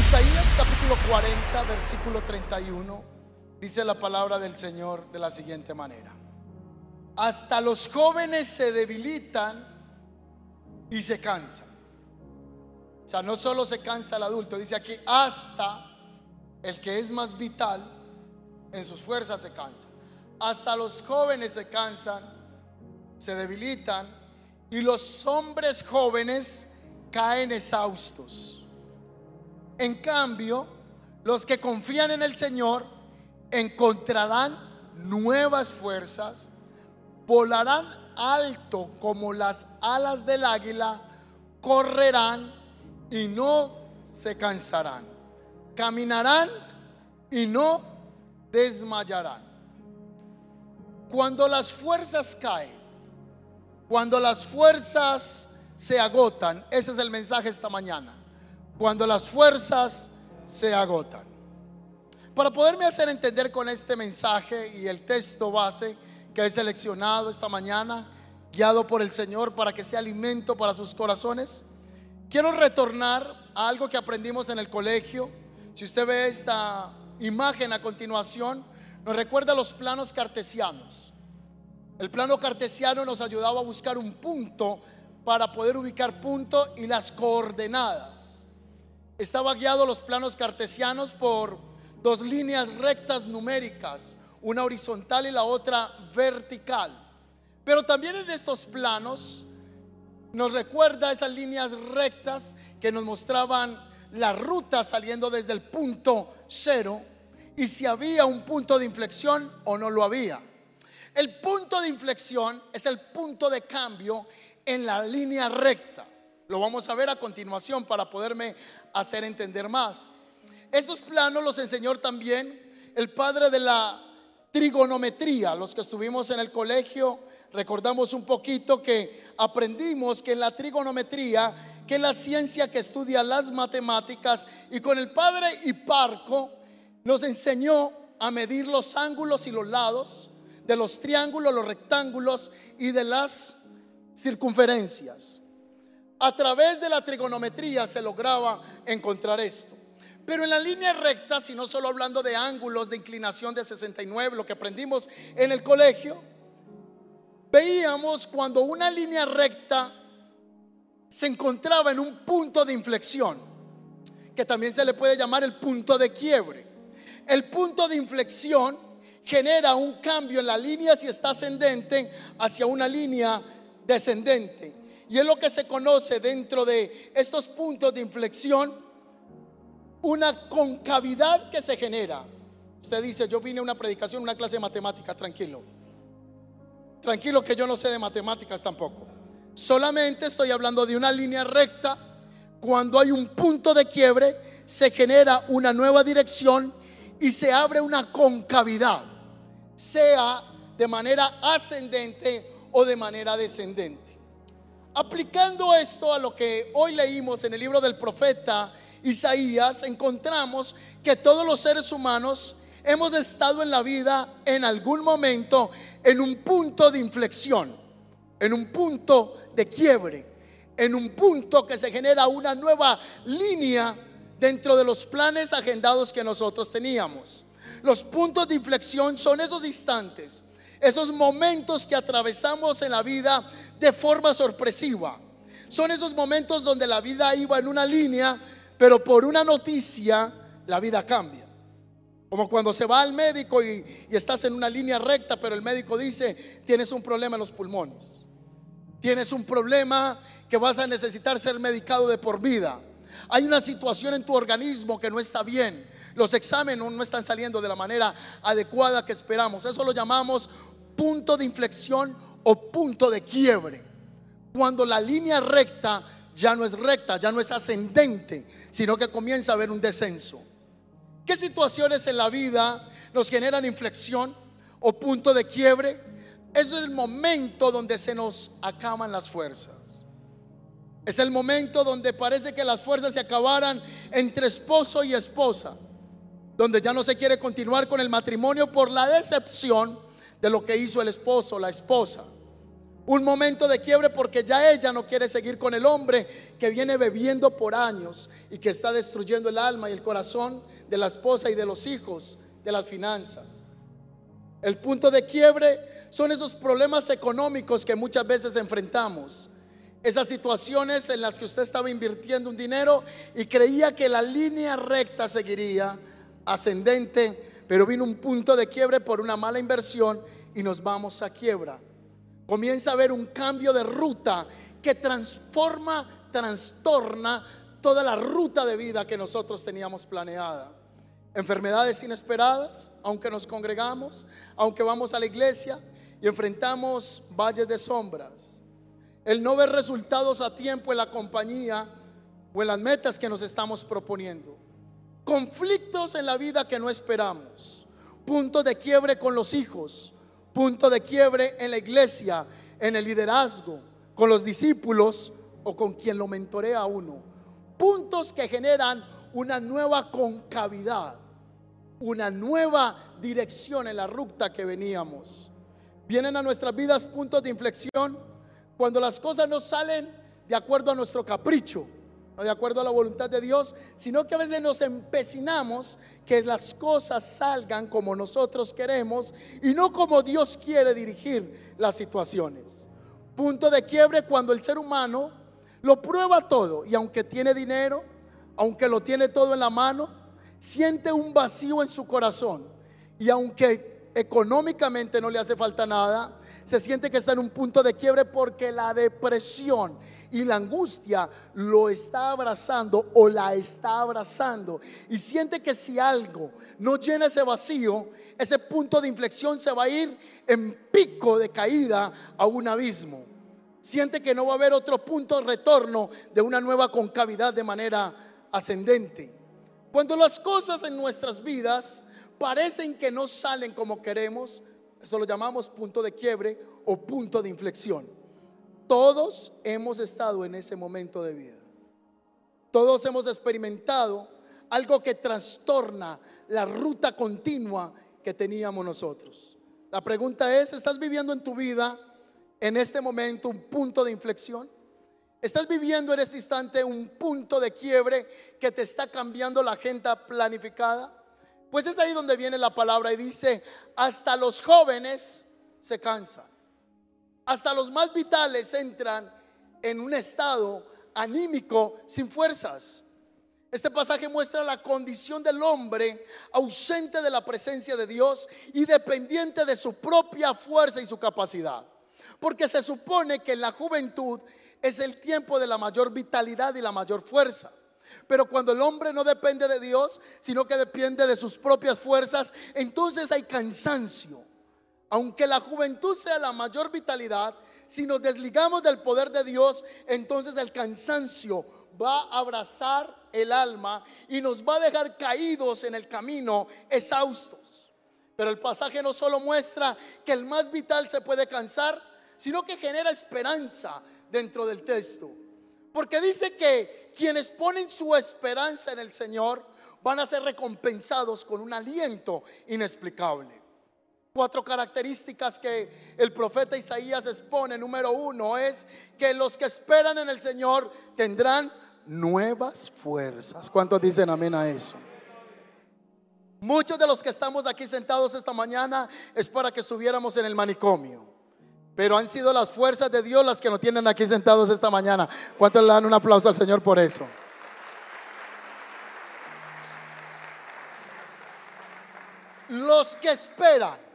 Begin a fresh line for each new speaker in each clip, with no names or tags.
Isaías capítulo 40, versículo 31, dice la palabra del Señor de la siguiente manera. Hasta los jóvenes se debilitan y se cansan. O sea, no solo se cansa el adulto, dice aquí, hasta el que es más vital en sus fuerzas se cansa. Hasta los jóvenes se cansan, se debilitan y los hombres jóvenes caen exhaustos. En cambio, los que confían en el Señor encontrarán nuevas fuerzas, volarán alto como las alas del águila, correrán y no se cansarán, caminarán y no desmayarán. Cuando las fuerzas caen, cuando las fuerzas se agotan, ese es el mensaje esta mañana cuando las fuerzas se agotan. Para poderme hacer entender con este mensaje y el texto base que he seleccionado esta mañana, guiado por el Señor para que sea alimento para sus corazones, quiero retornar a algo que aprendimos en el colegio. Si usted ve esta imagen a continuación, nos recuerda los planos cartesianos. El plano cartesiano nos ayudaba a buscar un punto para poder ubicar punto y las coordenadas estaba guiado los planos cartesianos por dos líneas rectas numéricas, una horizontal y la otra vertical. Pero también en estos planos nos recuerda esas líneas rectas que nos mostraban la ruta saliendo desde el punto cero y si había un punto de inflexión o no lo había. El punto de inflexión es el punto de cambio en la línea recta. Lo vamos a ver a continuación para poderme hacer entender más. Estos planos los enseñó también el padre de la trigonometría. Los que estuvimos en el colegio recordamos un poquito que aprendimos que en la trigonometría, que es la ciencia que estudia las matemáticas, y con el padre Hiparco nos enseñó a medir los ángulos y los lados de los triángulos, los rectángulos y de las circunferencias. A través de la trigonometría se lograba encontrar esto. Pero en la línea recta, si no solo hablando de ángulos de inclinación de 69, lo que aprendimos en el colegio, veíamos cuando una línea recta se encontraba en un punto de inflexión, que también se le puede llamar el punto de quiebre. El punto de inflexión genera un cambio en la línea si está ascendente hacia una línea descendente. Y es lo que se conoce dentro de estos puntos de inflexión, una concavidad que se genera. Usted dice, yo vine a una predicación, una clase de matemáticas, tranquilo. Tranquilo que yo no sé de matemáticas tampoco. Solamente estoy hablando de una línea recta. Cuando hay un punto de quiebre, se genera una nueva dirección y se abre una concavidad, sea de manera ascendente o de manera descendente. Aplicando esto a lo que hoy leímos en el libro del profeta Isaías, encontramos que todos los seres humanos hemos estado en la vida en algún momento en un punto de inflexión, en un punto de quiebre, en un punto que se genera una nueva línea dentro de los planes agendados que nosotros teníamos. Los puntos de inflexión son esos instantes, esos momentos que atravesamos en la vida de forma sorpresiva. Son esos momentos donde la vida iba en una línea, pero por una noticia la vida cambia. Como cuando se va al médico y, estás en una línea recta, pero el médico dice, tienes un problema en los pulmones. Tienes un problema que vas a necesitar ser medicado de por vida. Hay una situación en tu organismo que no está bien. Los exámenes no están saliendo de la manera adecuada que esperamos. Eso lo llamamos punto de inflexión o punto de quiebre. Cuando la línea recta ya no es recta, ya no es ascendente, sino que comienza a haber un descenso. ¿Qué situaciones en la vida nos generan inflexión o punto de quiebre? es el momento donde se nos acaban las fuerzas. Es el momento donde parece que las fuerzas se acabaran entre esposo y esposa, donde ya no se quiere continuar con el matrimonio por la decepción de lo que hizo el esposo, la esposa. Un momento de quiebre porque ya ella no quiere seguir con el hombre que viene bebiendo por años y que está destruyendo el alma y el corazón de la esposa y de los hijos, de las finanzas. El punto de quiebre son esos problemas económicos que muchas veces enfrentamos. Esas situaciones en las que usted estaba invirtiendo un dinero y creía que la línea recta seguiría ascendente, pero vino un punto de quiebre por una mala inversión y nos vamos a quiebra. Comienza a haber un cambio de ruta que transforma, trastorna toda la ruta de vida que nosotros teníamos planeada. Enfermedades inesperadas, aunque nos congregamos, aunque vamos a la iglesia y enfrentamos valles de sombras. El no ver resultados a tiempo en la compañía o en las metas que nos estamos proponiendo. Conflictos en la vida que no esperamos. Puntos de quiebre con los hijos. Punto de quiebre en la iglesia, en el liderazgo, con los discípulos o con quien lo mentorea a uno. Puntos que generan una nueva concavidad, una nueva dirección en la ruta que veníamos. Vienen a nuestras vidas puntos de inflexión cuando las cosas no salen de acuerdo a nuestro capricho, no de acuerdo a la voluntad de Dios, sino que a veces nos empecinamos que las cosas salgan como nosotros queremos y no como Dios quiere dirigir las situaciones. Punto de quiebre cuando el ser humano lo prueba todo y aunque tiene dinero, aunque lo tiene todo en la mano, siente un vacío en su corazón. Y aunque económicamente no le hace falta nada, se siente que está en un punto de quiebre porque la depresión y la angustia lo está abrazando o la está abrazando. Y siente que si algo no llena ese vacío, ese punto de inflexión se va a ir en pico de caída a un abismo siente que no va a haber otro punto de retorno de una nueva concavidad de manera ascendente. Cuando las cosas en nuestras vidas parecen que no salen como queremos, eso lo llamamos punto de quiebre o punto de inflexión. Todos hemos estado en ese momento de vida. Todos hemos experimentado algo que trastorna la ruta continua que teníamos nosotros. La pregunta es, ¿estás viviendo en tu vida en este momento un punto de inflexión? ¿Estás viviendo en este instante un punto de quiebre que te está cambiando la agenda planificada? Pues es ahí donde viene la palabra y dice, hasta los jóvenes se cansan, hasta los más vitales entran en un estado anímico sin fuerzas. Este pasaje muestra la condición del hombre ausente de la presencia de Dios y dependiente de su propia fuerza y su capacidad. Porque se supone que la juventud es el tiempo de la mayor vitalidad y la mayor fuerza. Pero cuando el hombre no depende de Dios, sino que depende de sus propias fuerzas, entonces hay cansancio. Aunque la juventud sea la mayor vitalidad, si nos desligamos del poder de Dios, entonces el cansancio va a abrazar el alma y nos va a dejar caídos en el camino, exhaustos. Pero el pasaje no solo muestra que el más vital se puede cansar, sino que genera esperanza dentro del texto. Porque dice que quienes ponen su esperanza en el Señor van a ser recompensados con un aliento inexplicable. Cuatro características que el profeta Isaías expone. Número uno es que los que esperan en el Señor tendrán nuevas fuerzas. ¿Cuántos dicen amén a eso? Muchos de los que estamos aquí sentados esta mañana es para que estuviéramos en el manicomio. Pero han sido las fuerzas de Dios las que nos tienen aquí sentados esta mañana. ¿Cuántos le dan un aplauso al Señor por eso? Los que esperan.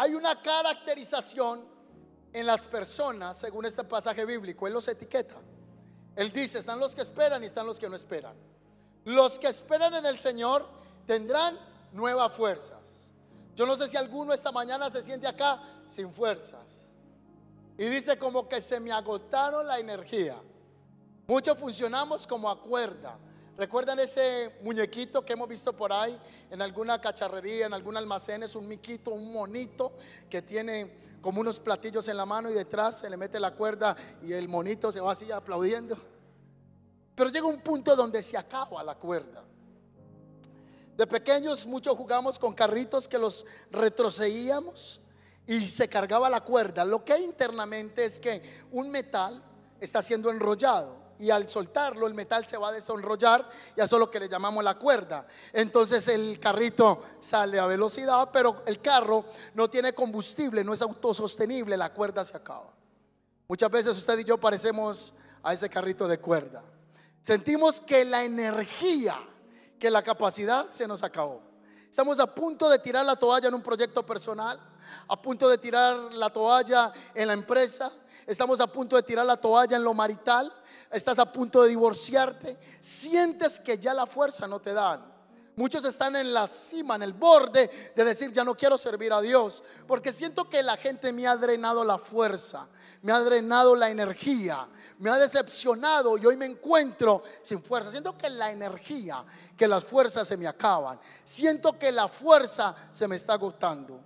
Hay una caracterización en las personas, según este pasaje bíblico. Él los etiqueta. Él dice, están los que esperan y están los que no esperan. Los que esperan en el Señor tendrán nuevas fuerzas. Yo no sé si alguno esta mañana se siente acá sin fuerzas. Y dice como que se me agotaron la energía. Muchos funcionamos como a cuerda. ¿Recuerdan ese muñequito que hemos visto por ahí en alguna cacharrería, en algún almacén? Es un miquito, un monito que tiene como unos platillos en la mano y detrás se le mete la cuerda y el monito se va así aplaudiendo. Pero llega un punto donde se acaba la cuerda. De pequeños muchos jugamos con carritos que los retrocedíamos y se cargaba la cuerda. Lo que hay internamente es que un metal está siendo enrollado y al soltarlo el metal se va a desenrollar y eso es lo que le llamamos la cuerda. Entonces el carrito sale a velocidad, pero el carro no tiene combustible, no es autosostenible, la cuerda se acaba. Muchas veces usted y yo parecemos a ese carrito de cuerda. Sentimos que la energía, que la capacidad se nos acabó. Estamos a punto de tirar la toalla en un proyecto personal, a punto de tirar la toalla en la empresa, estamos a punto de tirar la toalla en lo marital, estás a punto de divorciarte, sientes que ya la fuerza no te dan. Muchos están en la cima, en el borde de decir, ya no quiero servir a Dios, porque siento que la gente me ha drenado la fuerza, me ha drenado la energía, me ha decepcionado y hoy me encuentro sin fuerza. Siento que la energía, que las fuerzas se me acaban. Siento que la fuerza se me está agotando.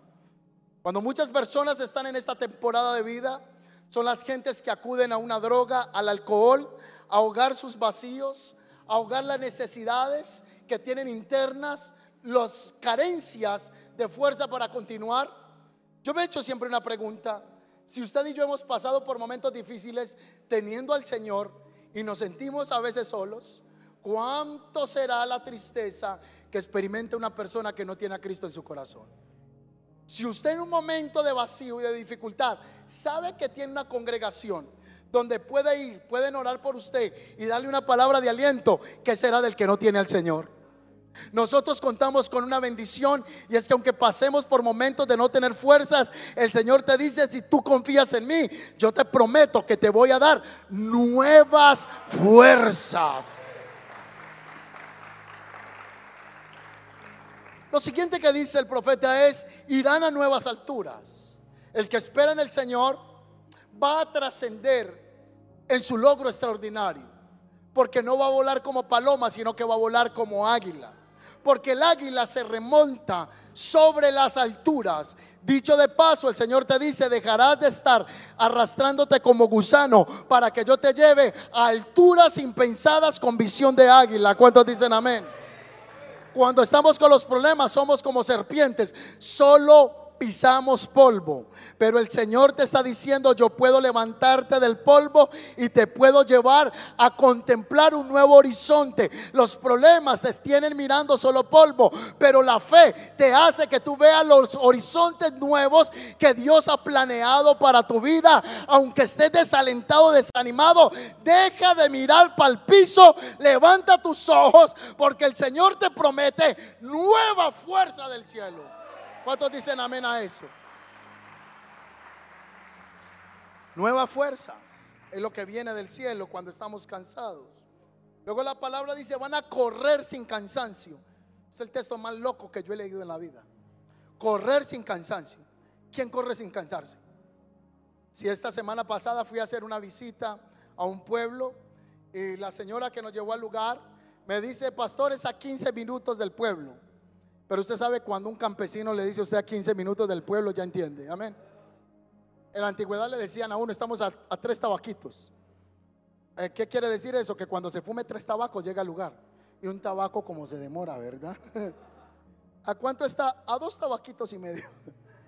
Cuando muchas personas están en esta temporada de vida, son las gentes que acuden a una droga, al alcohol, ahogar sus vacíos, ahogar las necesidades que tienen internas, las carencias de fuerza para continuar. Yo me he hecho siempre una pregunta. Si usted y yo hemos pasado por momentos difíciles teniendo al Señor y nos sentimos a veces solos, ¿cuánto será la tristeza que experimenta una persona que no tiene a Cristo en su corazón? Si usted en un momento de vacío y de dificultad sabe que tiene una congregación donde puede ir, pueden orar por usted y darle una palabra de aliento, ¿qué será del que no tiene al Señor? Nosotros contamos con una bendición y es que aunque pasemos por momentos de no tener fuerzas, el Señor te dice, si tú confías en mí, yo te prometo que te voy a dar nuevas fuerzas. Lo siguiente que dice el profeta es, irán a nuevas alturas. El que espera en el Señor va a trascender en su logro extraordinario, porque no va a volar como paloma, sino que va a volar como águila. Porque el águila se remonta sobre las alturas. Dicho de paso, el Señor te dice, dejarás de estar arrastrándote como gusano para que yo te lleve a alturas impensadas con visión de águila. ¿Cuántos dicen amén? Cuando estamos con los problemas somos como serpientes, solo pisamos polvo. Pero el Señor te está diciendo, yo puedo levantarte del polvo y te puedo llevar a contemplar un nuevo horizonte. Los problemas te tienen mirando solo polvo, pero la fe te hace que tú veas los horizontes nuevos que Dios ha planeado para tu vida. Aunque estés desalentado, desanimado, deja de mirar para el piso, levanta tus ojos, porque el Señor te promete nueva fuerza del cielo. ¿Cuántos dicen amén a eso? Nuevas fuerzas es lo que viene del cielo cuando estamos cansados. Luego la palabra dice, van a correr sin cansancio. Es el texto más loco que yo he leído en la vida. Correr sin cansancio. ¿Quién corre sin cansarse? Si esta semana pasada fui a hacer una visita a un pueblo y la señora que nos llevó al lugar me dice, pastor, es a 15 minutos del pueblo. Pero usted sabe cuando un campesino le dice a usted a 15 minutos del pueblo, ya entiende. Amén. En la antigüedad le decían a uno, estamos a, tres tabaquitos. Eh, ¿Qué quiere decir eso? Que cuando se fume tres tabacos llega al lugar. Y un tabaco como se demora, ¿verdad? ¿A cuánto está? A dos tabaquitos y medio.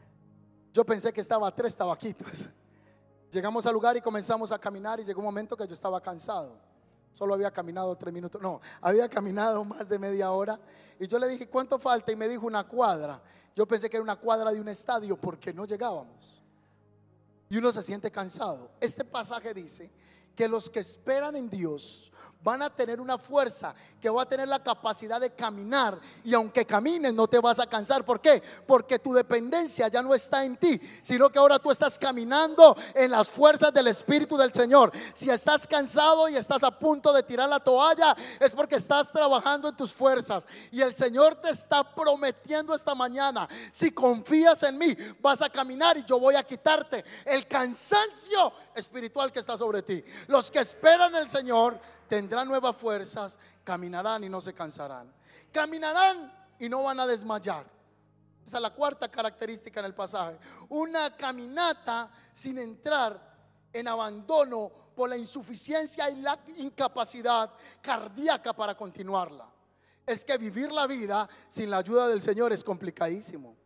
Yo pensé que estaba a tres tabaquitos. Llegamos al lugar y comenzamos a caminar y llegó un momento que yo estaba cansado. Solo había caminado tres minutos. No, había caminado más de media hora. Y yo le dije, ¿cuánto falta? Y me dijo una cuadra. Yo pensé que era una cuadra de un estadio porque no llegábamos y uno se siente cansado. Este pasaje dice que los que esperan en Dios van a tener una fuerza que va a tener la capacidad de caminar y aunque camines no te vas a cansar. ¿Por qué? Porque tu dependencia ya no está en ti, sino que ahora tú estás caminando en las fuerzas del Espíritu del Señor. Si estás cansado y estás a punto de tirar la toalla, es porque estás trabajando en tus fuerzas y el Señor te está prometiendo esta mañana, si confías en mí, vas a caminar y yo voy a quitarte el cansancio espiritual que está sobre ti. Los que esperan el Señor tendrán nuevas fuerzas, caminarán y no se cansarán. Caminarán y no van a desmayar. Esa es la cuarta característica en el pasaje. Una caminata sin entrar en abandono por la insuficiencia y la incapacidad cardíaca para continuarla. Es que vivir la vida sin la ayuda del Señor es complicadísimo.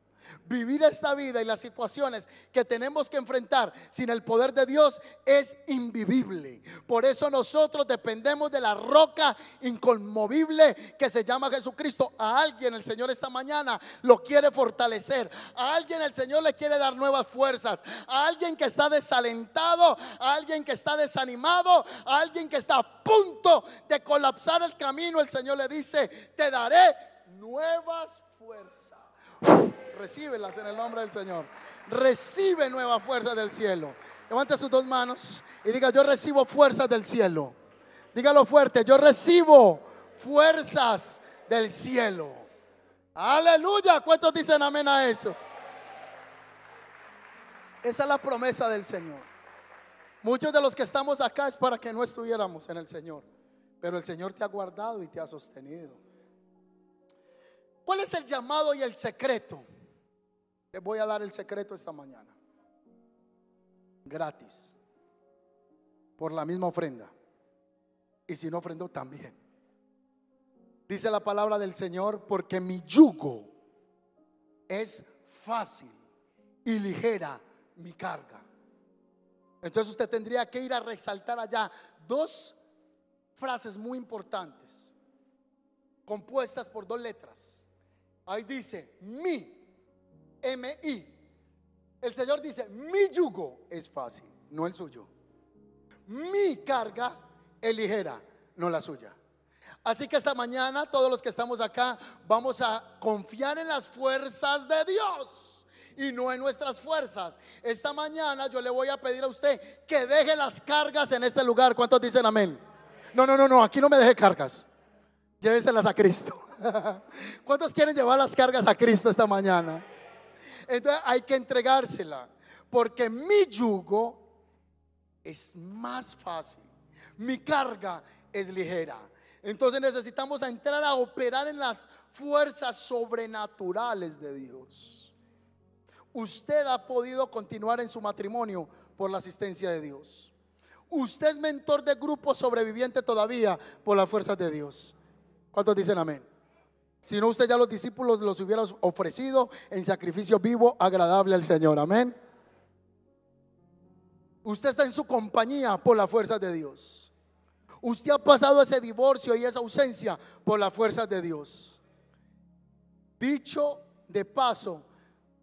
Vivir esta vida y las situaciones que tenemos que enfrentar sin el poder de Dios es invivible. Por eso nosotros dependemos de la roca inconmovible que se llama Jesucristo. A alguien el Señor esta mañana lo quiere fortalecer. A alguien el Señor le quiere dar nuevas fuerzas. A alguien que está desalentado, a alguien que está desanimado, a alguien que está a punto de colapsar el camino, el Señor le dice, te daré nuevas fuerzas. Recíbelas en el nombre del Señor. Recibe nueva fuerza del cielo. Levante sus dos manos y diga, yo recibo fuerzas del cielo. Dígalo fuerte, yo recibo fuerzas del cielo. Aleluya. ¿Cuántos dicen amén a eso? Esa es la promesa del Señor. Muchos de los que estamos acá es para que no estuviéramos en el Señor. Pero el Señor te ha guardado y te ha sostenido. ¿Cuál es el llamado y el secreto? Les voy a dar el secreto esta mañana. Gratis. Por la misma ofrenda. Y si no ofrendo también. Dice la palabra del Señor, porque mi yugo es fácil y ligera mi carga. Entonces usted tendría que ir a resaltar allá dos frases muy importantes, compuestas por dos letras. Ahí dice mi, M-I. El Señor dice, mi yugo es fácil, no el suyo. Mi carga es ligera, no la suya. Así que esta mañana todos los que estamos acá vamos a confiar en las fuerzas de Dios y no en nuestras fuerzas. Esta mañana yo le voy a pedir a usted que deje las cargas en este lugar. ¿Cuántos dicen amén? No, no, no, no, aquí no me deje cargas. Lléveselas a Cristo. ¿Cuántos quieren llevar las cargas a Cristo esta mañana? Entonces hay que entregársela, porque mi yugo es más fácil, mi carga es ligera. Entonces necesitamos entrar a operar en las fuerzas sobrenaturales de Dios. Usted ha podido continuar en su matrimonio por la asistencia de Dios. Usted es mentor de grupo sobreviviente todavía por las fuerzas de Dios. ¿Cuántos dicen amén? Si no, usted ya los discípulos los hubiera ofrecido en sacrificio vivo, agradable al Señor. Amén. Usted está en su compañía por la fuerza de Dios. Usted ha pasado ese divorcio y esa ausencia por la fuerza de Dios. Dicho de paso,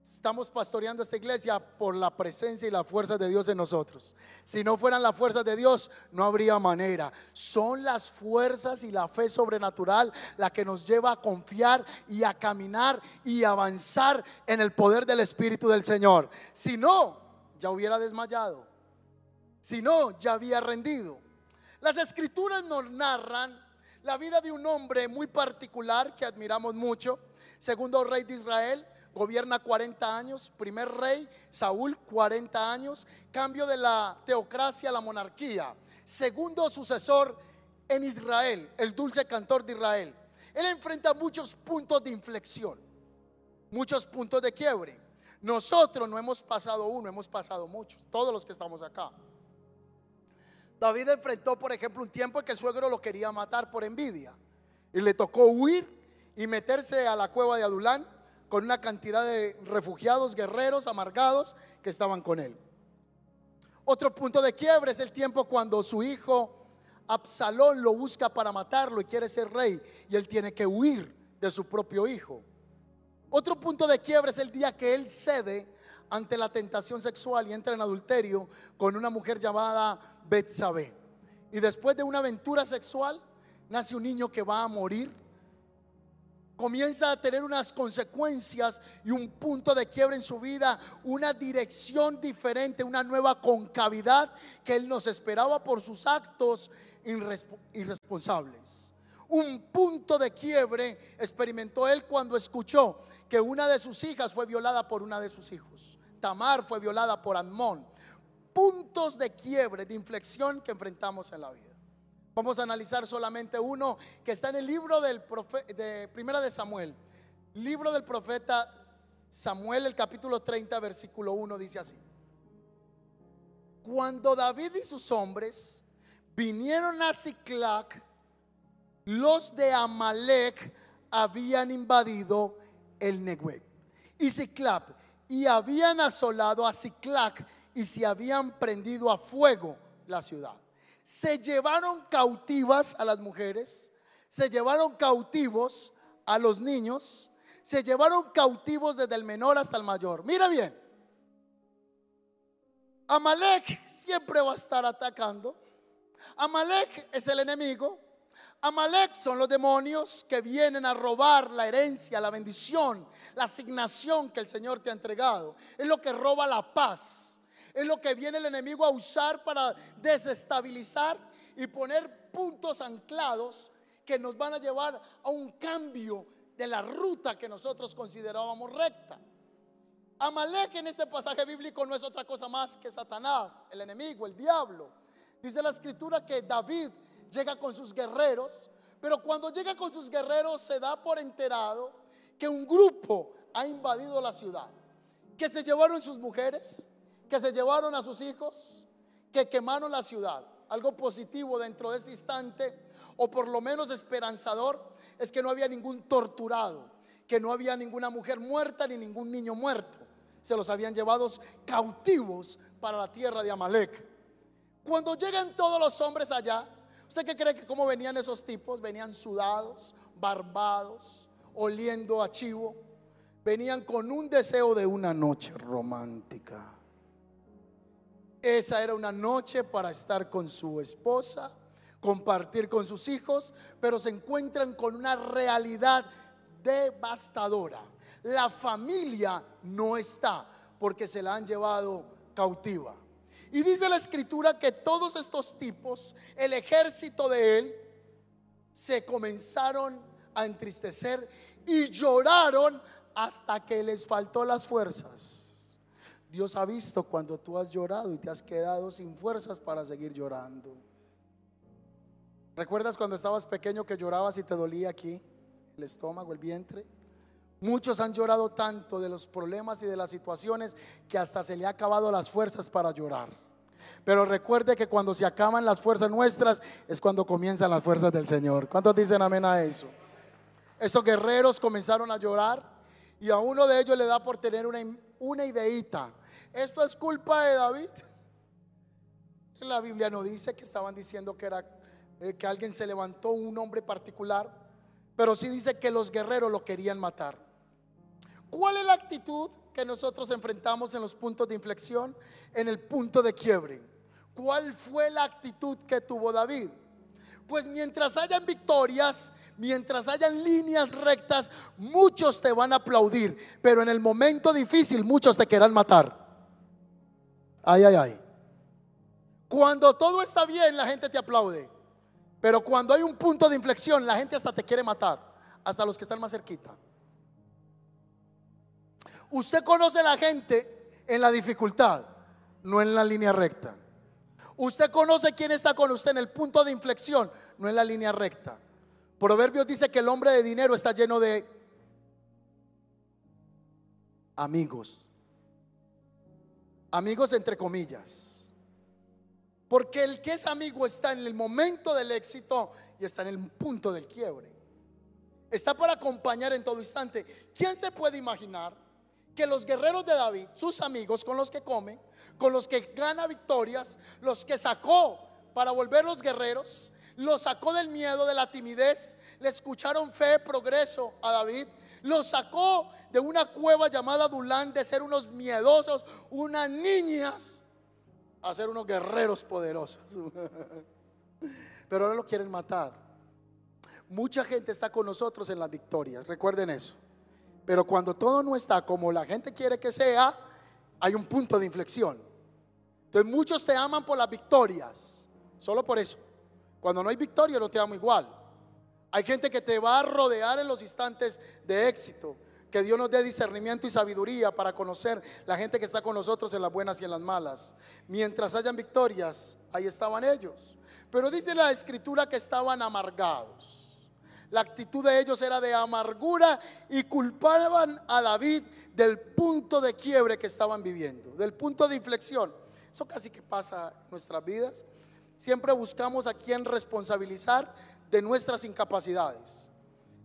Estamos pastoreando esta iglesia por la presencia y la fuerza de Dios en nosotros. Si no fueran las fuerzas de Dios, no habría manera. Son las fuerzas y la fe sobrenatural la que nos lleva a confiar y a caminar y avanzar en el poder del Espíritu del Señor. Si no, ya hubiera desmayado. Si no, ya había rendido. Las escrituras nos narran la vida de un hombre muy particular que admiramos mucho, segundo rey de Israel gobierna 40 años, primer rey, Saúl 40 años, cambio de la teocracia a la monarquía, segundo sucesor en Israel, el dulce cantor de Israel. Él enfrenta muchos puntos de inflexión, muchos puntos de quiebre. Nosotros no hemos pasado uno, hemos pasado muchos, todos los que estamos acá. David enfrentó, por ejemplo, un tiempo en que el suegro lo quería matar por envidia y le tocó huir y meterse a la cueva de Adulán con una cantidad de refugiados, guerreros, amargados que estaban con él. Otro punto de quiebre es el tiempo cuando su hijo Absalón lo busca para matarlo y quiere ser rey y él tiene que huir de su propio hijo. Otro punto de quiebre es el día que él cede ante la tentación sexual y entra en adulterio con una mujer llamada Betsabé. Y después de una aventura sexual nace un niño que va a morir comienza a tener unas consecuencias y un punto de quiebre en su vida, una dirección diferente, una nueva concavidad que él nos esperaba por sus actos irresponsables. Un punto de quiebre experimentó él cuando escuchó que una de sus hijas fue violada por una de sus hijos. Tamar fue violada por Amón. Puntos de quiebre, de inflexión que enfrentamos en la vida. Vamos a analizar solamente uno que está en el libro del de Primera de Samuel. Libro del profeta Samuel, el capítulo 30, versículo 1 dice así. Cuando David y sus hombres vinieron a Ciclac, los de Amalek habían invadido el Negev y Ciclap y habían asolado a Ciclac y se habían prendido a fuego la ciudad se llevaron cautivas a las mujeres, se llevaron cautivos a los niños, se llevaron cautivos desde el menor hasta el mayor. Mira bien, Amalek siempre va a estar atacando. Amalek es el enemigo. Amalek son los demonios que vienen a robar la herencia, la bendición, la asignación que el Señor te ha entregado. Es lo que roba la paz es lo que viene el enemigo a usar para desestabilizar y poner puntos anclados que nos van a llevar a un cambio de la ruta que nosotros considerábamos recta. Amalek en este pasaje bíblico no es otra cosa más que Satanás, el enemigo, el diablo. Dice la escritura que David llega con sus guerreros, pero cuando llega con sus guerreros se da por enterado que un grupo ha invadido la ciudad, que se llevaron sus mujeres, que se llevaron a sus hijos, que quemaron la ciudad. Algo positivo dentro de ese instante, o por lo menos esperanzador, es que no había ningún torturado, que no había ninguna mujer muerta ni ningún niño muerto. Se los habían llevado cautivos para la tierra de Amalek. Cuando llegan todos los hombres allá, ¿usted qué cree que cómo venían esos tipos? Venían sudados, barbados, oliendo a chivo. Venían con un deseo de una noche romántica. Esa era una noche para estar con su esposa, compartir con sus hijos, pero se encuentran con una realidad devastadora. La familia no está porque se la han llevado cautiva. Y dice la escritura que todos estos tipos, el ejército de él, se comenzaron a entristecer y lloraron hasta que les faltó las fuerzas. Dios ha visto cuando tú has llorado y te has quedado sin fuerzas para seguir llorando. ¿Recuerdas cuando estabas pequeño que llorabas y te dolía aquí el estómago, el vientre? Muchos han llorado tanto de los problemas y de las situaciones que hasta se le ha acabado las fuerzas para llorar. Pero recuerde que cuando se acaban las fuerzas nuestras es cuando comienzan las fuerzas del Señor. ¿Cuántos dicen amén a eso? Estos guerreros comenzaron a llorar y a uno de ellos le da por tener una, una ideita. Esto es culpa de David. La Biblia no dice que estaban diciendo que era eh, que alguien se levantó, un hombre particular, pero sí dice que los guerreros lo querían matar. ¿Cuál es la actitud que nosotros enfrentamos en los puntos de inflexión, en el punto de quiebre? ¿Cuál fue la actitud que tuvo David? Pues mientras hayan victorias, mientras hayan líneas rectas, muchos te van a aplaudir, pero en el momento difícil muchos te querrán matar. Ay, ay, ay. Cuando todo está bien, la gente te aplaude. Pero cuando hay un punto de inflexión, la gente hasta te quiere matar, hasta los que están más cerquita. Usted conoce a la gente en la dificultad, no en la línea recta. Usted conoce quién está con usted en el punto de inflexión, no en la línea recta. Proverbios dice que el hombre de dinero está lleno de amigos. Amigos entre comillas. Porque el que es amigo está en el momento del éxito y está en el punto del quiebre. Está para acompañar en todo instante. ¿Quién se puede imaginar que los guerreros de David, sus amigos con los que comen, con los que gana victorias, los que sacó para volver los guerreros, lo sacó del miedo, de la timidez, le escucharon fe, progreso a David, lo sacó de una cueva llamada Dulán de ser unos miedosos, unas niñas, a ser unos guerreros poderosos. Pero ahora lo quieren matar. Mucha gente está con nosotros en las victorias, recuerden eso. Pero cuando todo no está como la gente quiere que sea, hay un punto de inflexión. Entonces muchos te aman por las victorias, solo por eso. Cuando no hay victoria no te amo igual. Hay gente que te va a rodear en los instantes de éxito. Que Dios nos dé discernimiento y sabiduría para conocer la gente que está con nosotros en las buenas y en las malas. Mientras hayan victorias, ahí estaban ellos. Pero dice la escritura que estaban amargados. La actitud de ellos era de amargura y culpaban a David del punto de quiebre que estaban viviendo, del punto de inflexión. Eso casi que pasa en nuestras vidas. Siempre buscamos a quien responsabilizar de nuestras incapacidades.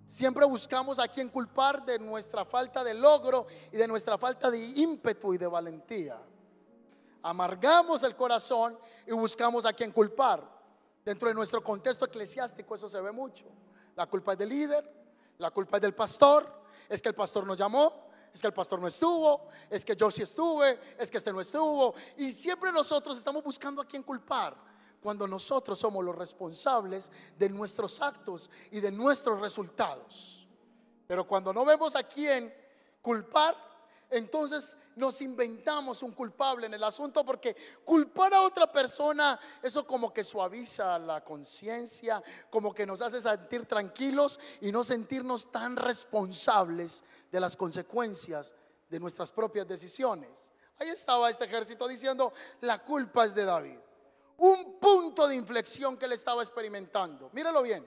Siempre buscamos a quien culpar de nuestra falta de logro y de nuestra falta de ímpetu y de valentía. Amargamos el corazón y buscamos a quien culpar. Dentro de nuestro contexto eclesiástico eso se ve mucho. La culpa es del líder, la culpa es del pastor, es que el pastor nos llamó, es que el pastor no estuvo, es que yo sí estuve, es que este no estuvo. Y siempre nosotros estamos buscando a quien culpar cuando nosotros somos los responsables de nuestros actos y de nuestros resultados. Pero cuando no vemos a quién culpar, entonces nos inventamos un culpable en el asunto porque culpar a otra persona, eso como que suaviza la conciencia, como que nos hace sentir tranquilos y no sentirnos tan responsables de las consecuencias de nuestras propias decisiones. Ahí estaba este ejército diciendo, la culpa es de David un punto de inflexión que él estaba experimentando. Míralo bien.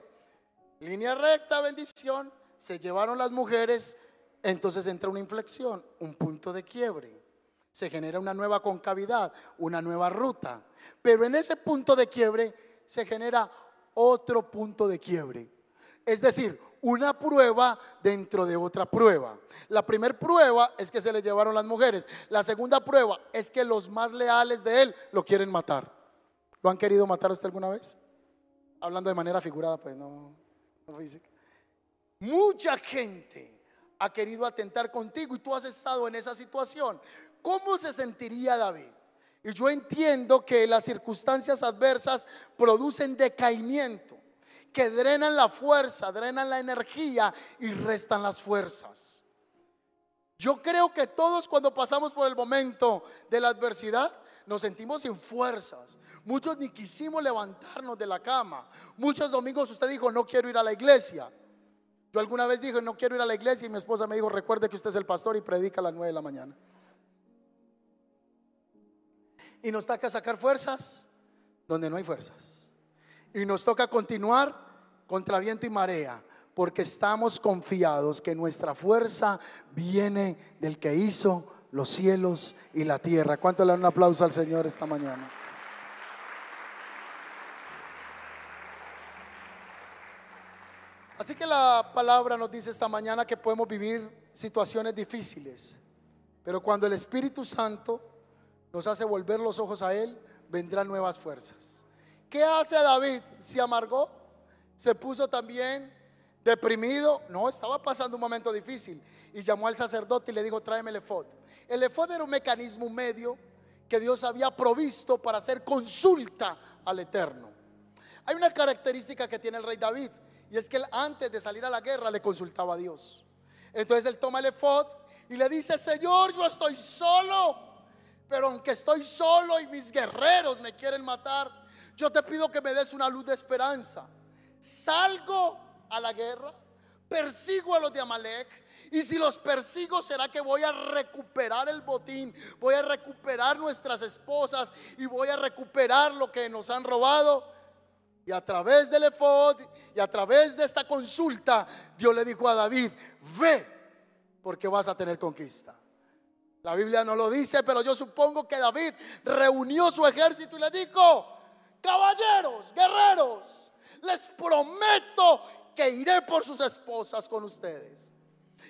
Línea recta, bendición. Se llevaron las mujeres. Entonces entra una inflexión, un punto de quiebre. Se genera una nueva concavidad, una nueva ruta. Pero en ese punto de quiebre se genera otro punto de quiebre. Es decir, una prueba dentro de otra prueba. La primera prueba es que se le llevaron las mujeres. La segunda prueba es que los más leales de él lo quieren matar. ¿Lo han querido matar a usted alguna vez? Hablando de manera figurada, pues no, no física. Mucha gente ha querido atentar contigo y tú has estado en esa situación. ¿Cómo se sentiría David? Y yo entiendo que las circunstancias adversas producen decaimiento, que drenan la fuerza, drenan la energía y restan las fuerzas. Yo creo que todos cuando pasamos por el momento de la adversidad nos sentimos sin fuerzas, Muchos ni quisimos levantarnos de la cama. Muchos domingos usted dijo, no quiero ir a la iglesia. Yo alguna vez dije, no quiero ir a la iglesia y mi esposa me dijo, recuerde que usted es el pastor y predica a las 9 de la mañana. Y nos toca sacar fuerzas donde no hay fuerzas. Y nos toca continuar contra viento y marea, porque estamos confiados que nuestra fuerza viene del que hizo los cielos y la tierra. ¿Cuánto le dan un aplauso al Señor esta mañana? Así que la palabra nos dice esta mañana que podemos vivir situaciones difíciles, pero cuando el Espíritu Santo nos hace volver los ojos a Él, vendrán nuevas fuerzas. ¿Qué hace David? ¿Se amargó? ¿Se puso también deprimido? No, estaba pasando un momento difícil y llamó al sacerdote y le dijo, tráeme el. El efod era un mecanismo medio que Dios había provisto para hacer consulta al Eterno. Hay una característica que tiene el rey David y es que él antes de salir a la guerra le consultaba a Dios. Entonces él toma el efod y le dice, Señor, yo estoy solo. Pero aunque estoy solo y mis guerreros me quieren matar, yo te pido que me des una luz de esperanza. Salgo a la guerra, persigo a los de Amalek. Y si los persigo, será que voy a recuperar el botín, voy a recuperar nuestras esposas y voy a recuperar lo que nos han robado. Y a través del efod y a través de esta consulta, Dios le dijo a David, ve, porque vas a tener conquista. La Biblia no lo dice, pero yo supongo que David reunió su ejército y le dijo, caballeros, guerreros, les prometo que iré por sus esposas con ustedes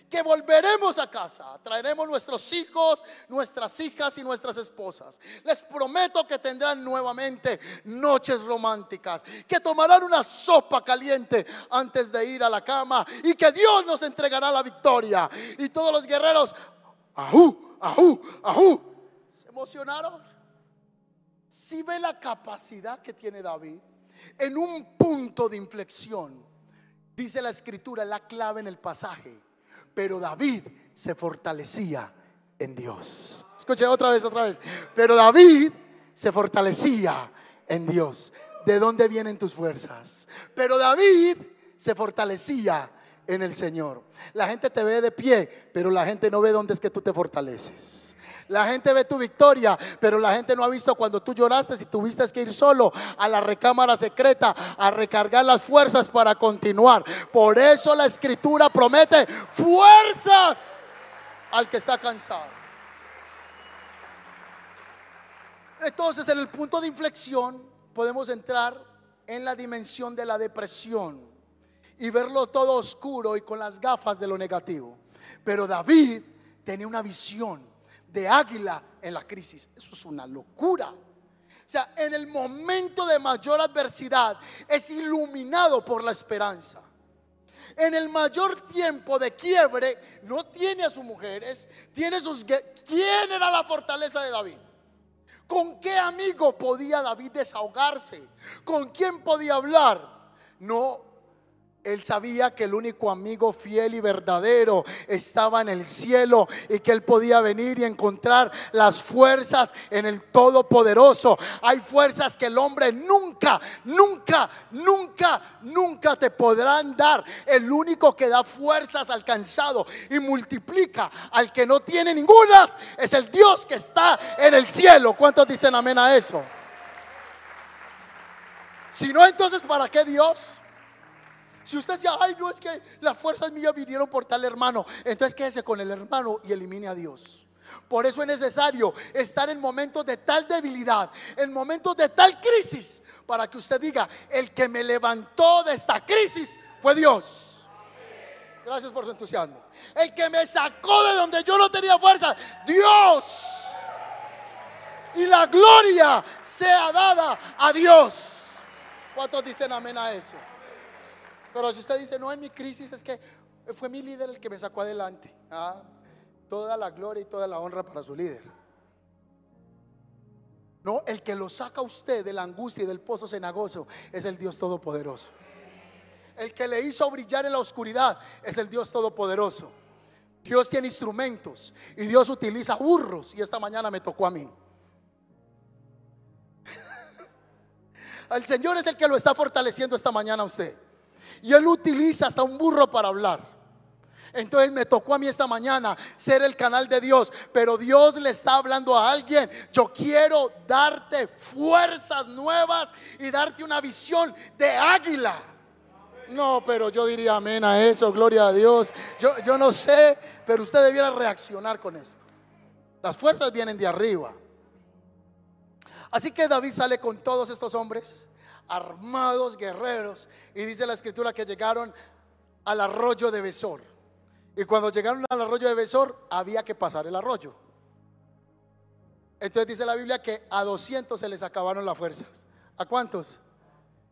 que volveremos a casa, traeremos nuestros hijos, nuestras hijas y nuestras esposas. Les prometo que tendrán nuevamente noches románticas, que tomarán una sopa caliente antes de ir a la cama y que Dios nos entregará la victoria. Y todos los guerreros, ajú, ajú, ajú, se emocionaron. Si ve la capacidad que tiene David en un punto de inflexión, dice la escritura, la clave en el pasaje pero David se fortalecía en Dios. Escuche otra vez, otra vez. Pero David se fortalecía en Dios. ¿De dónde vienen tus fuerzas? Pero David se fortalecía en el Señor. La gente te ve de pie, pero la gente no ve dónde es que tú te fortaleces. La gente ve tu victoria, pero la gente no ha visto cuando tú lloraste y tuviste que ir solo a la recámara secreta a recargar las fuerzas para continuar. Por eso la escritura promete fuerzas al que está cansado. Entonces en el punto de inflexión podemos entrar en la dimensión de la depresión y verlo todo oscuro y con las gafas de lo negativo. Pero David tenía una visión de águila en la crisis. Eso es una locura. O sea, en el momento de mayor adversidad es iluminado por la esperanza. En el mayor tiempo de quiebre no tiene a sus mujeres, tiene sus... ¿Quién era la fortaleza de David? ¿Con qué amigo podía David desahogarse? ¿Con quién podía hablar? No él sabía que el único amigo fiel y verdadero estaba en el cielo y que él podía venir y encontrar las fuerzas en el Todopoderoso. Hay fuerzas que el hombre nunca, nunca, nunca, nunca te podrán dar. El único que da fuerzas al cansado y multiplica al que no tiene ningunas es el Dios que está en el cielo. ¿Cuántos dicen amén a eso? Si no, entonces ¿para qué Dios? Si usted dice, ay, no es que las fuerzas mías vinieron por tal hermano, entonces quédese con el hermano y elimine a Dios. Por eso es necesario estar en momentos de tal debilidad, en momentos de tal crisis, para que usted diga, el que me levantó de esta crisis fue Dios. Gracias por su entusiasmo. El que me sacó de donde yo no tenía fuerza, Dios. Y la gloria sea dada a Dios. ¿Cuántos dicen amén a eso? Pero si usted dice, no, en mi crisis es que fue mi líder el que me sacó adelante. Ah, toda la gloria y toda la honra para su líder. No, el que lo saca a usted de la angustia y del pozo cenagoso es el Dios Todopoderoso. El que le hizo brillar en la oscuridad es el Dios Todopoderoso. Dios tiene instrumentos y Dios utiliza burros y esta mañana me tocó a mí. El Señor es el que lo está fortaleciendo esta mañana a usted. Y él utiliza hasta un burro para hablar. Entonces me tocó a mí esta mañana ser el canal de Dios, pero Dios le está hablando a alguien, yo quiero darte fuerzas nuevas y darte una visión de águila. No, pero yo diría amén a eso, gloria a Dios. Yo, yo no sé, pero usted debiera reaccionar con esto. Las fuerzas vienen de arriba. Así que David sale con todos estos hombres armados guerreros. Y dice la escritura que llegaron al arroyo de Besor. Y cuando llegaron al arroyo de Besor, había que pasar el arroyo. Entonces dice la Biblia que a 200 se les acabaron las fuerzas. ¿A cuántos?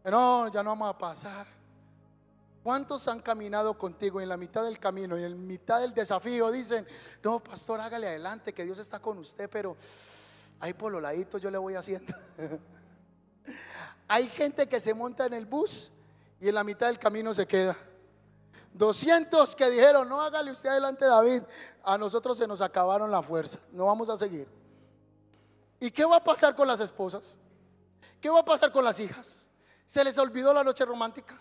No, ya no vamos a pasar. ¿Cuántos han caminado contigo en la mitad del camino y en mitad del desafío dicen, no, pastor, hágale adelante, que Dios está con usted, pero ahí por lo ladito yo le voy haciendo? Hay gente que se monta en el bus y en la mitad del camino se queda. 200 que dijeron, no hágale usted adelante David, a nosotros se nos acabaron las fuerzas, no vamos a seguir. ¿Y qué va a pasar con las esposas? ¿Qué va a pasar con las hijas? ¿Se les olvidó la noche romántica?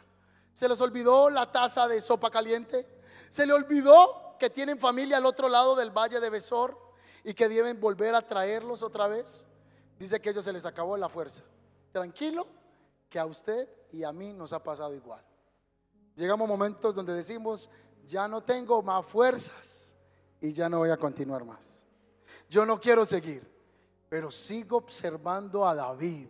¿Se les olvidó la taza de sopa caliente? ¿Se le olvidó que tienen familia al otro lado del valle de Besor y que deben volver a traerlos otra vez? Dice que ellos se les acabó la fuerza tranquilo que a usted y a mí nos ha pasado igual. Llegamos momentos donde decimos, ya no tengo más fuerzas y ya no voy a continuar más. Yo no quiero seguir, pero sigo observando a David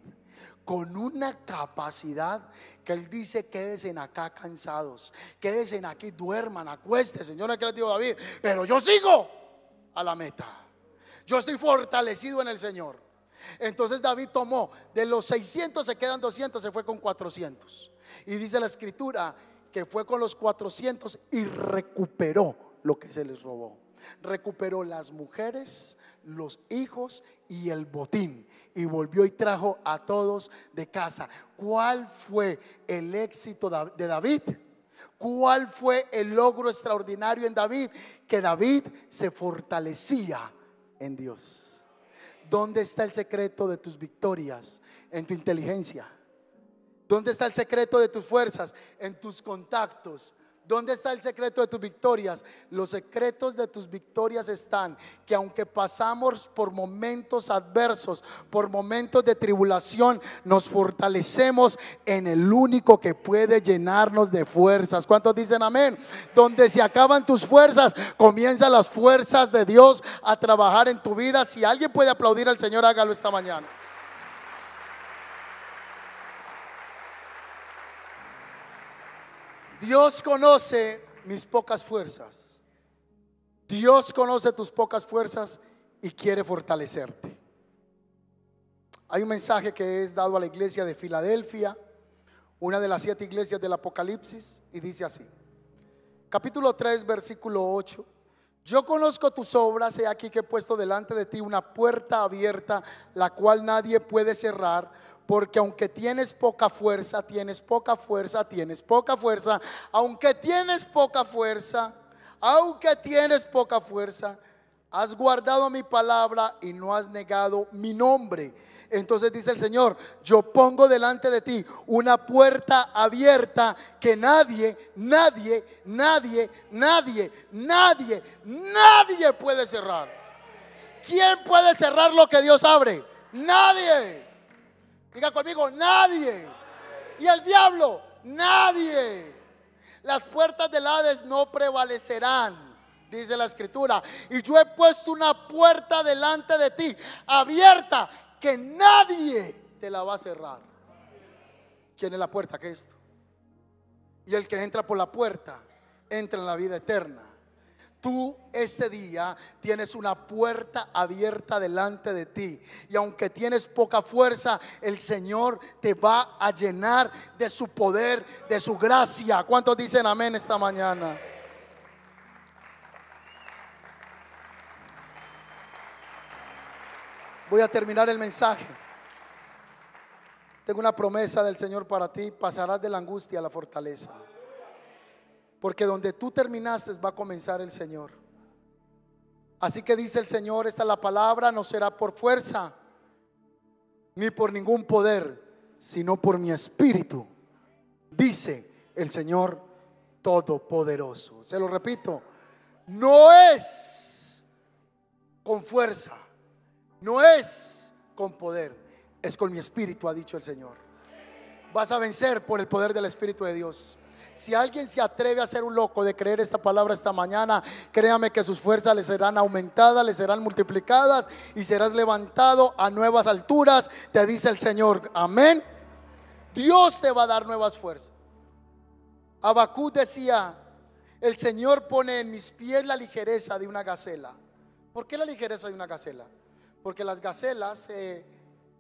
con una capacidad que él dice, quédense acá cansados, quédense aquí, duerman, acueste, señora que le digo David, pero yo sigo a la meta. Yo estoy fortalecido en el Señor. Entonces David tomó, de los 600 se quedan 200, se fue con 400. Y dice la escritura que fue con los 400 y recuperó lo que se les robó. Recuperó las mujeres, los hijos y el botín. Y volvió y trajo a todos de casa. ¿Cuál fue el éxito de David? ¿Cuál fue el logro extraordinario en David? Que David se fortalecía en Dios. ¿Dónde está el secreto de tus victorias? En tu inteligencia. ¿Dónde está el secreto de tus fuerzas? En tus contactos. ¿Dónde está el secreto de tus victorias? Los secretos de tus victorias están que aunque pasamos por momentos adversos, por momentos de tribulación, nos fortalecemos en el único que puede llenarnos de fuerzas. ¿Cuántos dicen amén? Donde se acaban tus fuerzas, comienzan las fuerzas de Dios a trabajar en tu vida. Si alguien puede aplaudir al Señor, hágalo esta mañana. Dios conoce mis pocas fuerzas. Dios conoce tus pocas fuerzas y quiere fortalecerte. Hay un mensaje que es dado a la iglesia de Filadelfia, una de las siete iglesias del Apocalipsis, y dice así. Capítulo 3, versículo 8. Yo conozco tus obras, he aquí que he puesto delante de ti una puerta abierta, la cual nadie puede cerrar porque aunque tienes poca fuerza, tienes poca fuerza, tienes poca fuerza, aunque tienes poca fuerza, aunque tienes poca fuerza, has guardado mi palabra y no has negado mi nombre. Entonces dice el Señor, yo pongo delante de ti una puerta abierta que nadie, nadie, nadie, nadie, nadie, nadie puede cerrar. ¿Quién puede cerrar lo que Dios abre? Nadie. Diga conmigo, nadie. Y el diablo, nadie. Las puertas del Hades no prevalecerán, dice la escritura. Y yo he puesto una puerta delante de ti, abierta, que nadie te la va a cerrar. ¿Quién es la puerta? ¿Qué es esto? Y el que entra por la puerta, entra en la vida eterna. Tú ese día tienes una puerta abierta delante de ti. Y aunque tienes poca fuerza, el Señor te va a llenar de su poder, de su gracia. ¿Cuántos dicen amén esta mañana? Voy a terminar el mensaje. Tengo una promesa del Señor para ti. Pasarás de la angustia a la fortaleza. Porque donde tú terminaste va a comenzar el Señor. Así que dice el Señor, esta es la palabra, no será por fuerza, ni por ningún poder, sino por mi espíritu, dice el Señor Todopoderoso. Se lo repito, no es con fuerza, no es con poder, es con mi espíritu, ha dicho el Señor. Vas a vencer por el poder del Espíritu de Dios. Si alguien se atreve a ser un loco de creer esta palabra esta mañana, créame que sus fuerzas le serán aumentadas, le serán multiplicadas y serás levantado a nuevas alturas, te dice el Señor. Amén. Dios te va a dar nuevas fuerzas. Abacú decía, el Señor pone en mis pies la ligereza de una gacela. ¿Por qué la ligereza de una gacela? Porque las gacelas se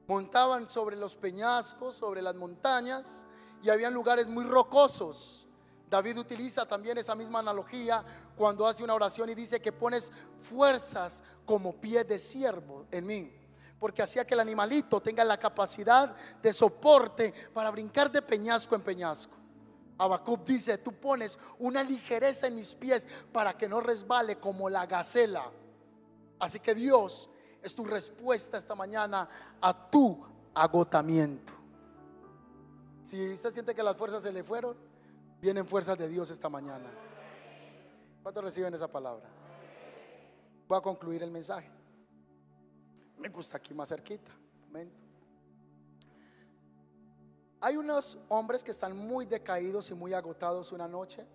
montaban sobre los peñascos, sobre las montañas, y habían lugares muy rocosos. David utiliza también esa misma analogía cuando hace una oración y dice que pones fuerzas como pie de siervo en mí. Porque hacía que el animalito tenga la capacidad de soporte para brincar de peñasco en peñasco. Habacuc dice, tú pones una ligereza en mis pies para que no resbale como la gacela. Así que Dios es tu respuesta esta mañana a tu agotamiento. Si usted siente que las fuerzas se le fueron, vienen fuerzas de Dios esta mañana. ¿Cuántos reciben esa palabra? Voy a concluir el mensaje. Me gusta aquí más cerquita. momento. Hay unos hombres que están muy decaídos y muy agotados una noche.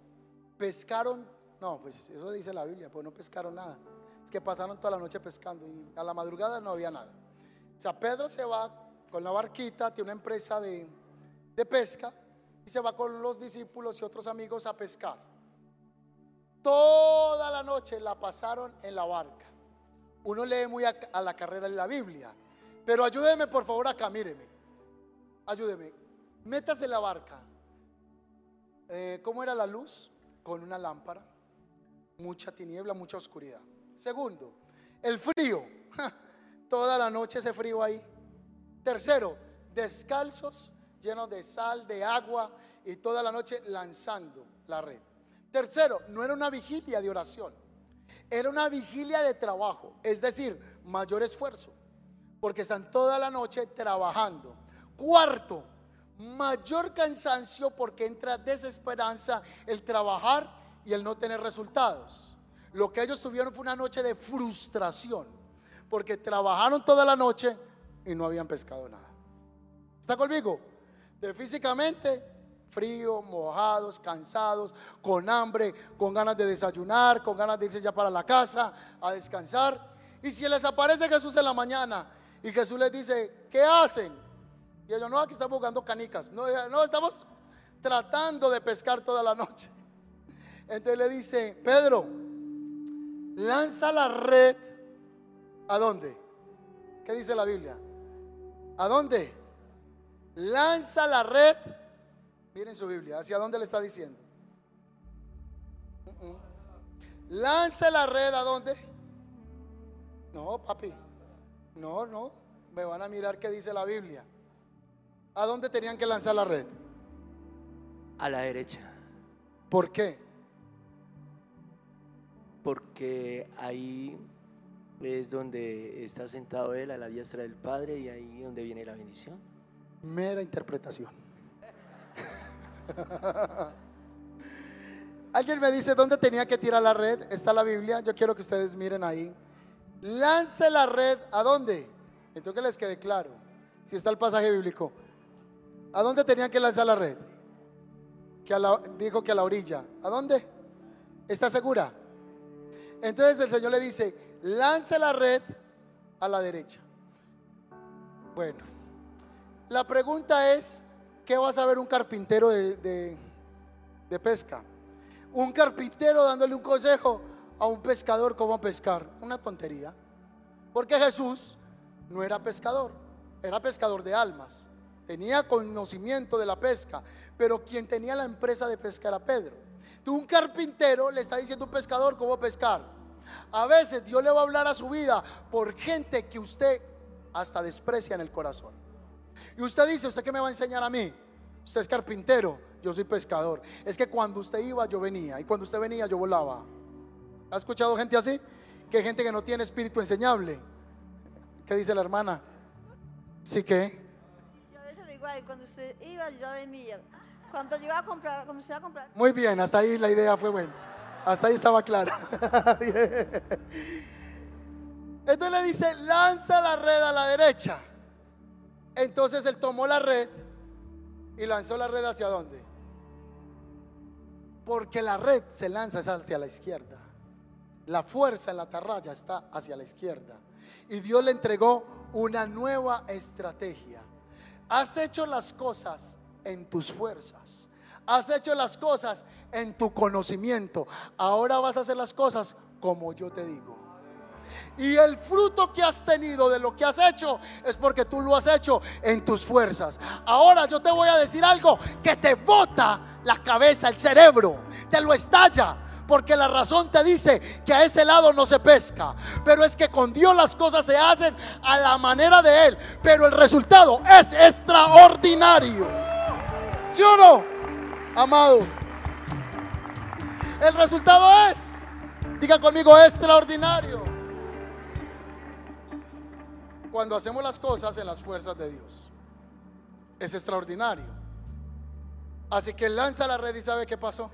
Pescaron, no, pues eso dice la Biblia, pues no pescaron nada. Es que pasaron toda la noche pescando y a la madrugada no había nada. O sea, Pedro se va con la barquita, tiene una empresa de, de pesca y se va con los discípulos y otros amigos a pescar. Toda la noche la pasaron en la barca. Uno lee muy a, la carrera en la Biblia. Pero ayúdeme por favor acá, míreme. Ayúdeme. Métase en la barca. Eh, ¿Cómo era la luz? Con una lámpara. Mucha tiniebla, mucha oscuridad. Segundo, el frío. Toda la noche ese frío ahí. Tercero, descalzos llenos de sal, de agua y toda la noche lanzando la red. Tercero, no era una vigilia de oración, era una vigilia de trabajo, es decir, mayor esfuerzo, porque están toda la noche trabajando. Cuarto, mayor cansancio porque entra desesperanza, el trabajar y el no tener resultados. Lo que ellos tuvieron fue una noche de frustración, porque trabajaron toda la noche y no habían pescado nada. ¿Está conmigo? De físicamente, frío, mojados, cansados, con hambre, con ganas de desayunar, con ganas de irse ya para la casa a descansar. Y si les aparece Jesús en la mañana y Jesús les dice, ¿qué hacen? Y ellos, no, aquí estamos jugando canicas. No, no, estamos tratando de pescar toda la noche. Entonces le dice, Pedro, lanza la red. ¿A dónde? ¿Qué dice la Biblia? ¿A dónde? Lanza la red. Miren su Biblia, ¿hacia dónde le está diciendo? Lanza la red a dónde? No, papi. No, no. Me van a mirar qué dice la Biblia. ¿A dónde tenían que lanzar la red?
A la derecha.
¿Por qué?
Porque ahí es donde está sentado Él a la diestra del Padre y ahí donde viene la bendición.
Mera interpretación. Alguien me dice dónde tenía que tirar la red. Está la Biblia. Yo quiero que ustedes miren ahí. Lance la red. ¿A dónde? Entonces les quede claro. Si está el pasaje bíblico. ¿A dónde tenían que lanzar la red? Que dijo que a la orilla. ¿A dónde? ¿Está segura? Entonces el Señor le dice, lance la red a la derecha. Bueno, la pregunta es, ¿qué va a saber un carpintero de, de pesca? Un carpintero dándole un consejo a un pescador cómo pescar. Una tontería. Porque Jesús no era pescador, era pescador de almas tenía conocimiento de la pesca, pero quien tenía la empresa de pesca era Pedro. Tú, un carpintero, le está diciendo a un pescador cómo pescar. A veces Dios le va a hablar a su vida por gente que usted hasta desprecia en el corazón. Y usted dice, ¿usted qué me va a enseñar a mí? Usted es carpintero, yo soy pescador. Es que cuando usted iba, yo venía. Y cuando usted venía, yo volaba. ¿Ha escuchado gente así? Que hay gente que no tiene espíritu enseñable. ¿Qué dice la hermana? Sí que
cuando usted iba, yo venía. Cuando yo iba a comprar, cuando usted iba a comprar.
Muy bien, hasta ahí la idea fue buena. Hasta ahí estaba clara. Entonces le dice, lanza la red a la derecha. Entonces él tomó la red y lanzó la red hacia dónde? Porque la red se lanza hacia la izquierda. La fuerza en la atarraya está hacia la izquierda. Y Dios le entregó una nueva estrategia. Has hecho las cosas en tus fuerzas. Has hecho las cosas en tu conocimiento. Ahora vas a hacer las cosas como yo te digo. Y el fruto que has tenido de lo que has hecho es porque tú lo has hecho en tus fuerzas. Ahora yo te voy a decir algo que te bota la cabeza, el cerebro, te lo estalla porque la razón te dice que a ese lado no se pesca. Pero es que con Dios las cosas se hacen a la manera de Él. Pero el resultado es extraordinario. ¿Sí o no? Amado. El resultado es, diga conmigo, extraordinario. Cuando hacemos las cosas en las fuerzas de Dios. Es extraordinario. Así que lanza la red y sabe qué pasó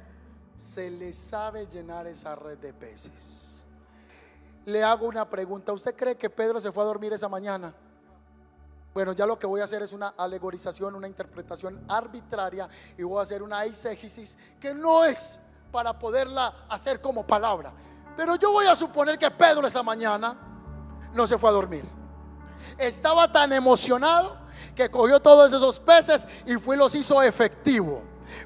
se le sabe llenar esa red de peces. Le hago una pregunta. ¿Usted cree que Pedro se fue a dormir esa mañana? Bueno, ya lo que voy a hacer es una alegorización, una interpretación arbitraria y voy a hacer una eisegesis que no es para poderla hacer como palabra. Pero yo voy a suponer que Pedro esa mañana no se fue a dormir. Estaba tan emocionado que cogió todos esos peces y fue los hizo efectivo.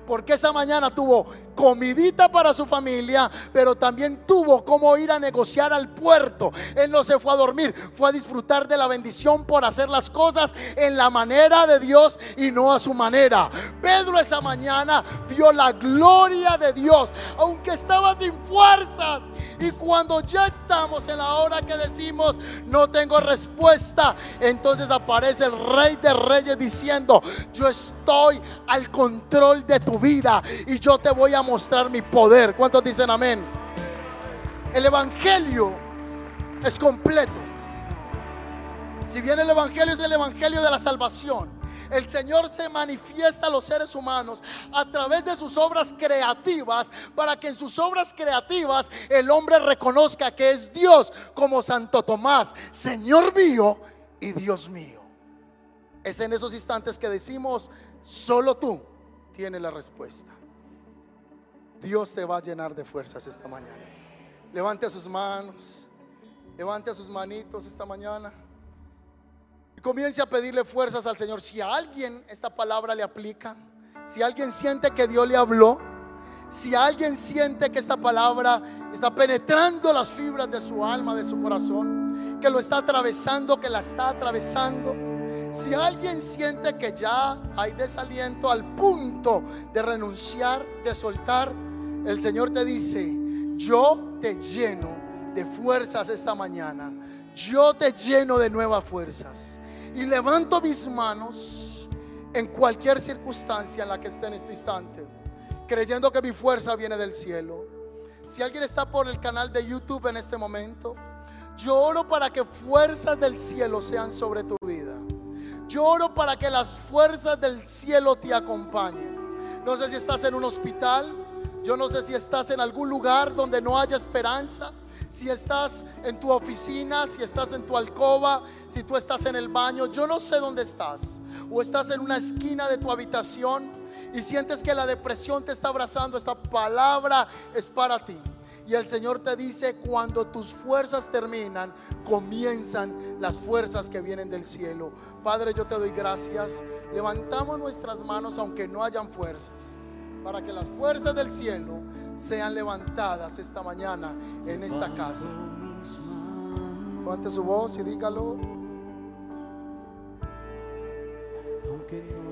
Porque esa mañana tuvo comidita para su familia, pero también tuvo como ir a negociar al puerto. Él no se fue a dormir, fue a disfrutar de la bendición por hacer las cosas en la manera de Dios y no a su manera. Pedro esa mañana vio la gloria de Dios, aunque estaba sin fuerzas. Y cuando ya estamos en la hora que decimos, no tengo respuesta, entonces aparece el rey de reyes diciendo, yo estoy al control de tu vida y yo te voy a mostrar mi poder. ¿Cuántos dicen amén? El Evangelio es completo. Si bien el Evangelio es el Evangelio de la salvación, El Señor se manifiesta a los seres humanos a través de sus obras creativas para que en sus obras creativas el hombre reconozca que es Dios como Santo Tomás, Señor mío y Dios mío. Es en esos instantes que decimos, solo tú tienes la respuesta. Dios te va a llenar de fuerzas esta mañana. Levante sus manos, levante sus manitos esta mañana. Comience a pedirle fuerzas al Señor. Si a alguien esta palabra le aplica, si alguien siente que Dios le habló, si alguien siente que esta palabra está penetrando las fibras de su alma, de su corazón, que lo está atravesando, que la está atravesando. Si alguien siente que ya hay desaliento al punto de renunciar, de soltar, el Señor te dice, yo te lleno de fuerzas esta mañana. Yo te lleno de nuevas fuerzas. Y levanto mis manos en cualquier circunstancia en la que esté en este instante, creyendo que mi fuerza viene del cielo. Si alguien está por el canal de YouTube en este momento, yo oro para que fuerzas del cielo sean sobre tu vida. Yo oro para que las fuerzas del cielo te acompañen. No sé si estás en un hospital, yo no sé si estás en algún lugar donde no haya esperanza, si estás en tu oficina, si estás en tu alcoba, si tú estás en el baño, yo no sé dónde estás. O estás en una esquina de tu habitación y sientes que la depresión te está abrazando, esta palabra es para ti. Y el Señor te dice, cuando tus fuerzas terminan, comienzan las fuerzas que vienen del cielo. Padre, yo te doy gracias. Levantamos nuestras manos aunque no hayan fuerzas para que las fuerzas del cielo sean levantadas esta mañana en esta casa. Levante su voz y dígalo.
aunque no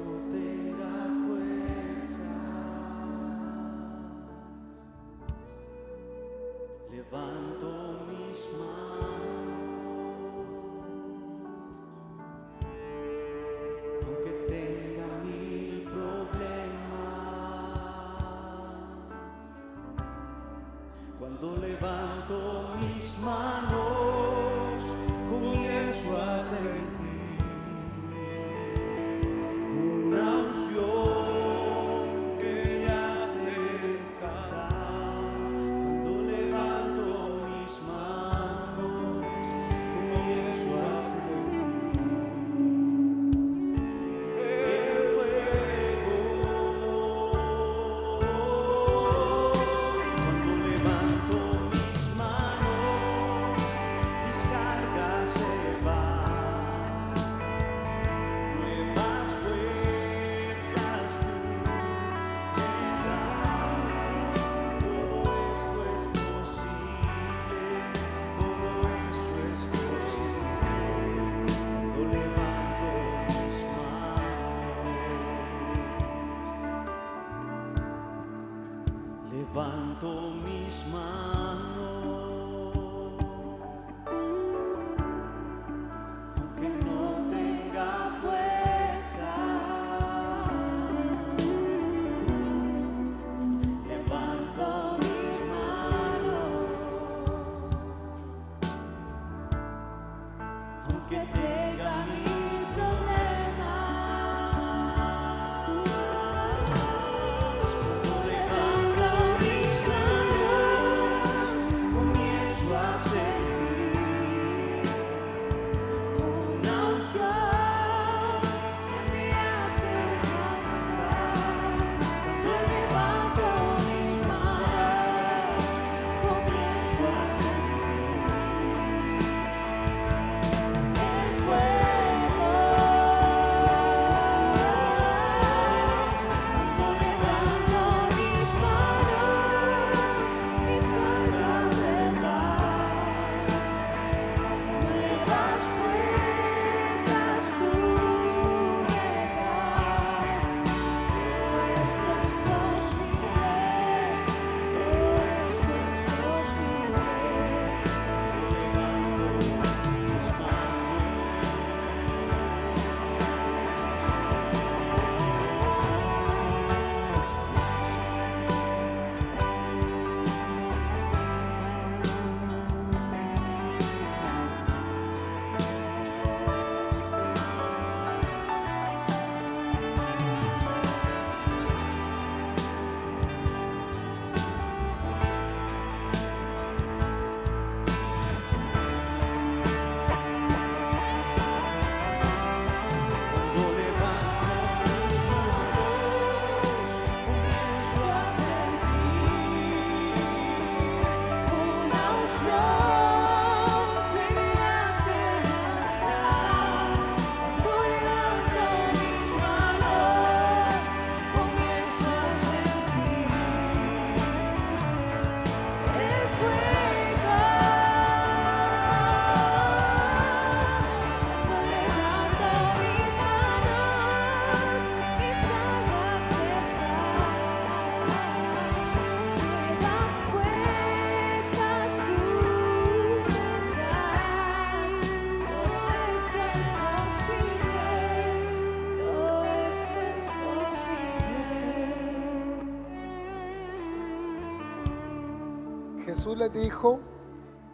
Jesús les dijo,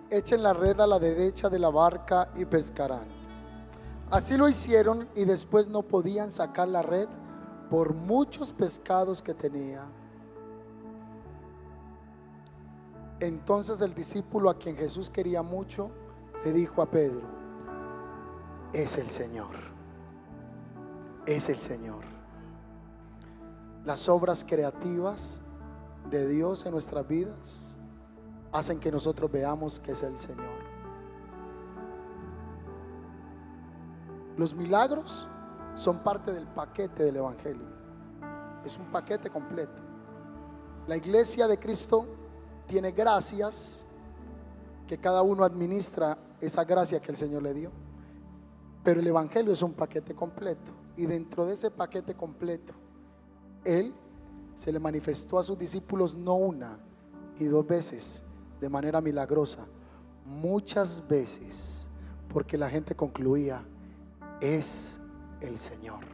echen la red a la derecha de la barca y pescarán. Así lo hicieron y después no podían sacar la red por muchos pescados que tenía. Entonces el discípulo a quien Jesús quería mucho le dijo a Pedro, es el Señor, es el Señor. Las obras creativas de Dios en nuestras vidas hacen que nosotros veamos que es el Señor. Los milagros son parte del paquete del Evangelio. Es un paquete completo. La iglesia de Cristo tiene gracias que cada uno administra esa gracia que el Señor le dio. Pero el Evangelio es un paquete completo. Y dentro de ese paquete completo, Él se le manifestó a sus discípulos no una ni dos veces de manera milagrosa, muchas veces, porque la gente concluía, es el Señor.